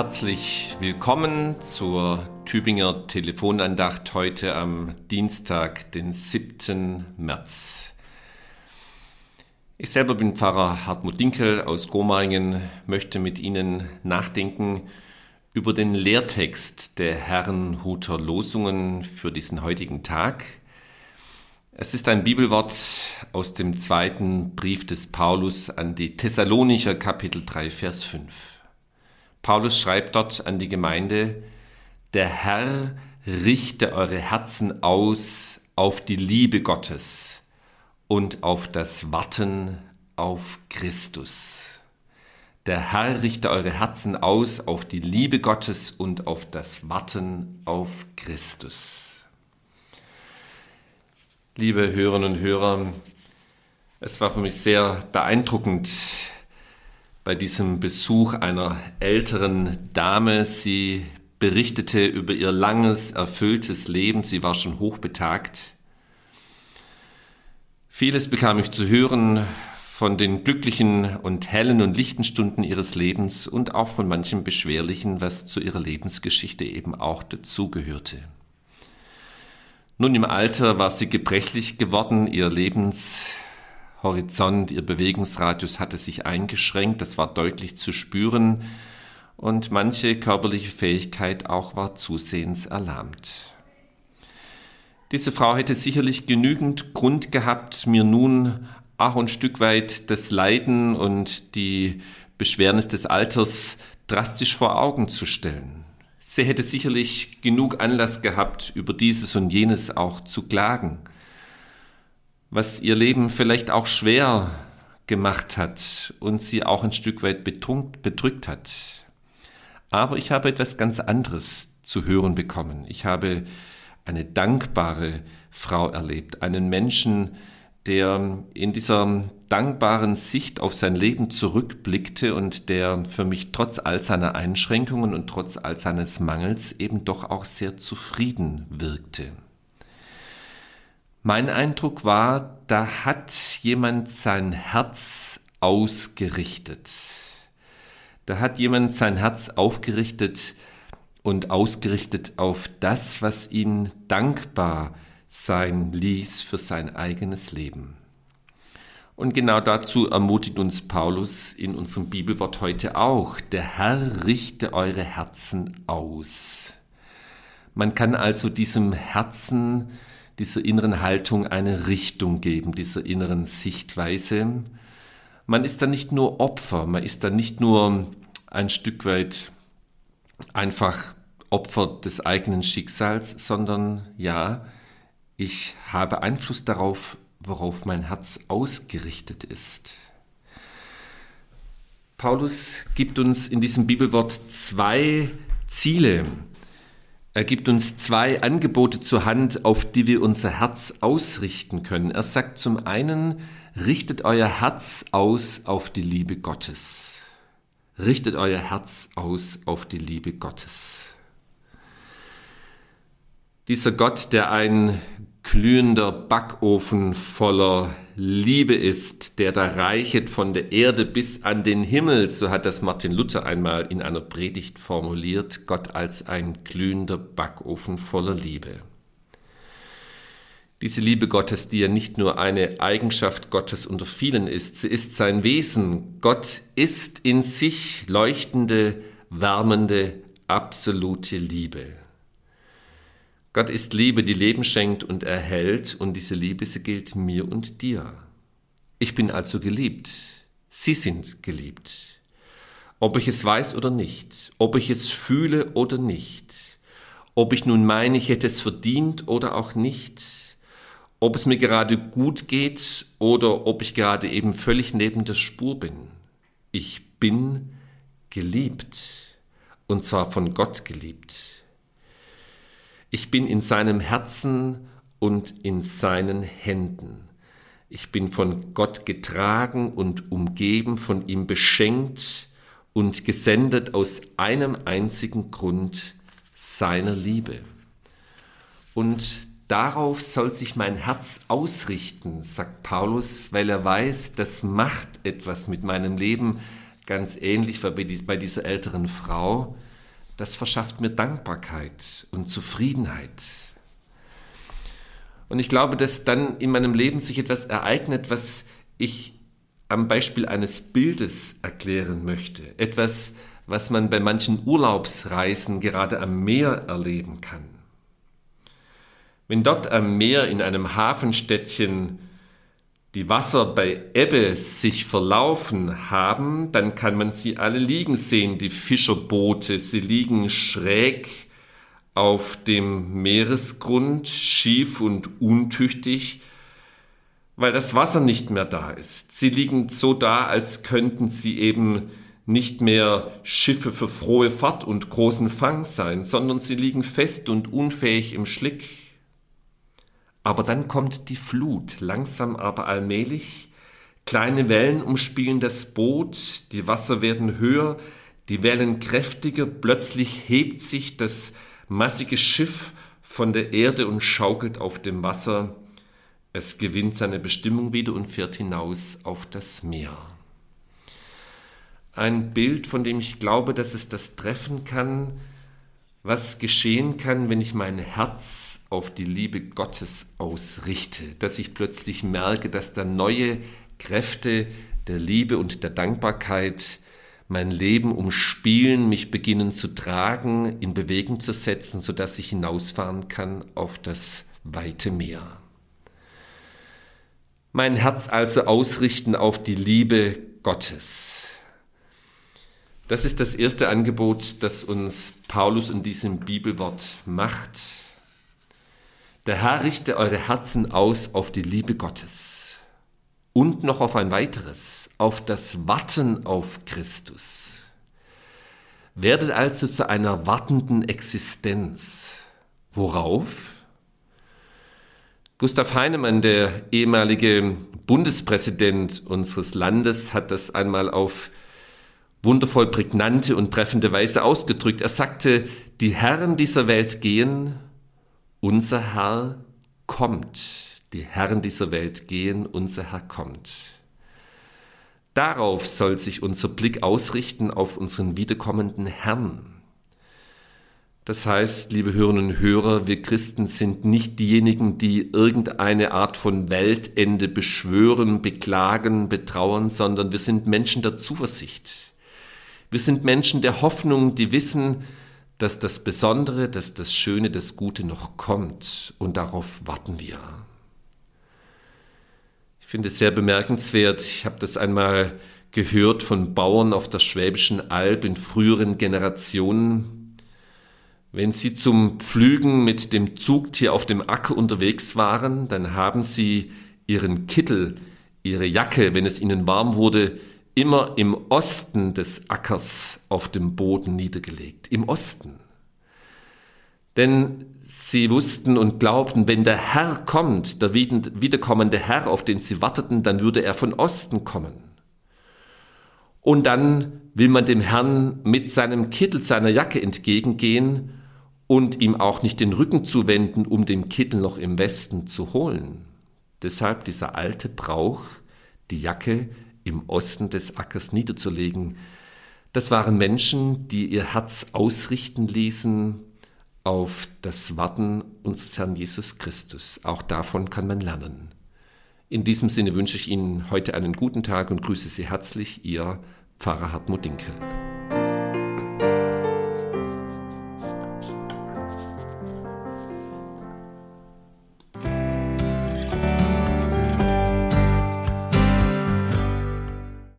Herzlich willkommen zur Tübinger Telefonandacht heute am Dienstag, den 7. März. Ich selber bin Pfarrer Hartmut Dinkel aus Gomaringen, möchte mit Ihnen nachdenken über den Lehrtext der Herrenhuter Losungen für diesen heutigen Tag. Es ist ein Bibelwort aus dem zweiten Brief des Paulus an die Thessalonicher Kapitel 3 Vers 5. Paulus schreibt dort an die Gemeinde, der Herr richte eure Herzen aus auf die Liebe Gottes und auf das Warten auf Christus. Der Herr richte eure Herzen aus auf die Liebe Gottes und auf das Warten auf Christus. Liebe Hörerinnen und Hörer, es war für mich sehr beeindruckend, bei diesem Besuch einer älteren Dame. Sie berichtete über ihr langes, erfülltes Leben. Sie war schon hochbetagt. Vieles bekam ich zu hören von den glücklichen und hellen und lichten Stunden ihres Lebens und auch von manchem Beschwerlichen, was zu ihrer Lebensgeschichte eben auch dazugehörte. Nun im Alter war sie gebrechlich geworden, ihr Lebens Horizont, ihr Bewegungsradius hatte sich eingeschränkt, das war deutlich zu spüren und manche körperliche Fähigkeit auch war zusehends erlahmt. Diese Frau hätte sicherlich genügend Grund gehabt, mir nun auch ein Stück weit das Leiden und die Beschwernis des Alters drastisch vor Augen zu stellen. Sie hätte sicherlich genug Anlass gehabt, über dieses und jenes auch zu klagen was ihr Leben vielleicht auch schwer gemacht hat und sie auch ein Stück weit betrunkt, bedrückt hat. Aber ich habe etwas ganz anderes zu hören bekommen. Ich habe eine dankbare Frau erlebt, einen Menschen, der in dieser dankbaren Sicht auf sein Leben zurückblickte und der für mich trotz all seiner Einschränkungen und trotz all seines Mangels eben doch auch sehr zufrieden wirkte. Mein Eindruck war, da hat jemand sein Herz ausgerichtet. Da hat jemand sein Herz aufgerichtet und ausgerichtet auf das, was ihn dankbar sein ließ für sein eigenes Leben. Und genau dazu ermutigt uns Paulus in unserem Bibelwort heute auch. Der Herr richte eure Herzen aus. Man kann also diesem Herzen dieser inneren Haltung eine Richtung geben, dieser inneren Sichtweise. Man ist dann nicht nur Opfer, man ist dann nicht nur ein Stück weit einfach Opfer des eigenen Schicksals, sondern ja, ich habe Einfluss darauf, worauf mein Herz ausgerichtet ist. Paulus gibt uns in diesem Bibelwort zwei Ziele, er gibt uns zwei Angebote zur Hand, auf die wir unser Herz ausrichten können. Er sagt zum einen, richtet euer Herz aus auf die Liebe Gottes. Richtet euer Herz aus auf die Liebe Gottes. Dieser Gott, der ein glühender Backofen voller Liebe ist, der da reichet von der Erde bis an den Himmel, so hat das Martin Luther einmal in einer Predigt formuliert, Gott als ein glühender Backofen voller Liebe. Diese Liebe Gottes, die ja nicht nur eine Eigenschaft Gottes unter vielen ist, sie ist sein Wesen. Gott ist in sich leuchtende, wärmende, absolute Liebe. Gott ist Liebe, die Leben schenkt und erhält, und diese Liebe, sie gilt mir und dir. Ich bin also geliebt. Sie sind geliebt. Ob ich es weiß oder nicht, ob ich es fühle oder nicht, ob ich nun meine, ich hätte es verdient oder auch nicht, ob es mir gerade gut geht oder ob ich gerade eben völlig neben der Spur bin. Ich bin geliebt, und zwar von Gott geliebt. Ich bin in seinem Herzen und in seinen Händen. Ich bin von Gott getragen und umgeben, von ihm beschenkt und gesendet aus einem einzigen Grund seiner Liebe. Und darauf soll sich mein Herz ausrichten, sagt Paulus, weil er weiß, das macht etwas mit meinem Leben, ganz ähnlich wie bei dieser älteren Frau. Das verschafft mir Dankbarkeit und Zufriedenheit. Und ich glaube, dass dann in meinem Leben sich etwas ereignet, was ich am Beispiel eines Bildes erklären möchte. Etwas, was man bei manchen Urlaubsreisen gerade am Meer erleben kann. Wenn dort am Meer in einem Hafenstädtchen die Wasser bei Ebbe sich verlaufen haben, dann kann man sie alle liegen sehen, die Fischerboote. Sie liegen schräg auf dem Meeresgrund, schief und untüchtig, weil das Wasser nicht mehr da ist. Sie liegen so da, als könnten sie eben nicht mehr Schiffe für frohe Fahrt und großen Fang sein, sondern sie liegen fest und unfähig im Schlick. Aber dann kommt die Flut, langsam aber allmählich. Kleine Wellen umspielen das Boot, die Wasser werden höher, die Wellen kräftiger, plötzlich hebt sich das massige Schiff von der Erde und schaukelt auf dem Wasser. Es gewinnt seine Bestimmung wieder und fährt hinaus auf das Meer. Ein Bild, von dem ich glaube, dass es das treffen kann, was geschehen kann, wenn ich mein Herz auf die Liebe Gottes ausrichte, dass ich plötzlich merke, dass da neue Kräfte der Liebe und der Dankbarkeit mein Leben umspielen, mich beginnen zu tragen, in Bewegung zu setzen, sodass ich hinausfahren kann auf das weite Meer. Mein Herz also ausrichten auf die Liebe Gottes. Das ist das erste Angebot, das uns Paulus in diesem Bibelwort macht. Der Herr richte eure Herzen aus auf die Liebe Gottes und noch auf ein weiteres, auf das Warten auf Christus. Werdet also zu einer wartenden Existenz. Worauf? Gustav Heinemann, der ehemalige Bundespräsident unseres Landes, hat das einmal auf wundervoll prägnante und treffende Weise ausgedrückt. Er sagte, die Herren dieser Welt gehen, unser Herr kommt. Die Herren dieser Welt gehen, unser Herr kommt. Darauf soll sich unser Blick ausrichten, auf unseren wiederkommenden Herrn. Das heißt, liebe Hörerinnen und Hörer, wir Christen sind nicht diejenigen, die irgendeine Art von Weltende beschwören, beklagen, betrauern, sondern wir sind Menschen der Zuversicht. Wir sind Menschen der Hoffnung, die wissen, dass das Besondere, dass das Schöne, das Gute noch kommt. Und darauf warten wir. Ich finde es sehr bemerkenswert, ich habe das einmal gehört von Bauern auf der Schwäbischen Alb in früheren Generationen, wenn Sie zum Pflügen mit dem Zugtier auf dem Acker unterwegs waren, dann haben Sie Ihren Kittel, Ihre Jacke, wenn es Ihnen warm wurde, immer im Osten des Ackers auf dem Boden niedergelegt. Im Osten. Denn sie wussten und glaubten, wenn der Herr kommt, der wiederkommende Herr, auf den sie warteten, dann würde er von Osten kommen. Und dann will man dem Herrn mit seinem Kittel, seiner Jacke entgegengehen und ihm auch nicht den Rücken zuwenden, um den Kittel noch im Westen zu holen. Deshalb dieser alte Brauch, die Jacke im Osten des Ackers niederzulegen. Das waren Menschen, die ihr Herz ausrichten ließen auf das Warten unseres Herrn Jesus Christus. Auch davon kann man lernen. In diesem Sinne wünsche ich Ihnen heute einen guten Tag und grüße Sie herzlich, Ihr Pfarrer Hartmut Dinkel.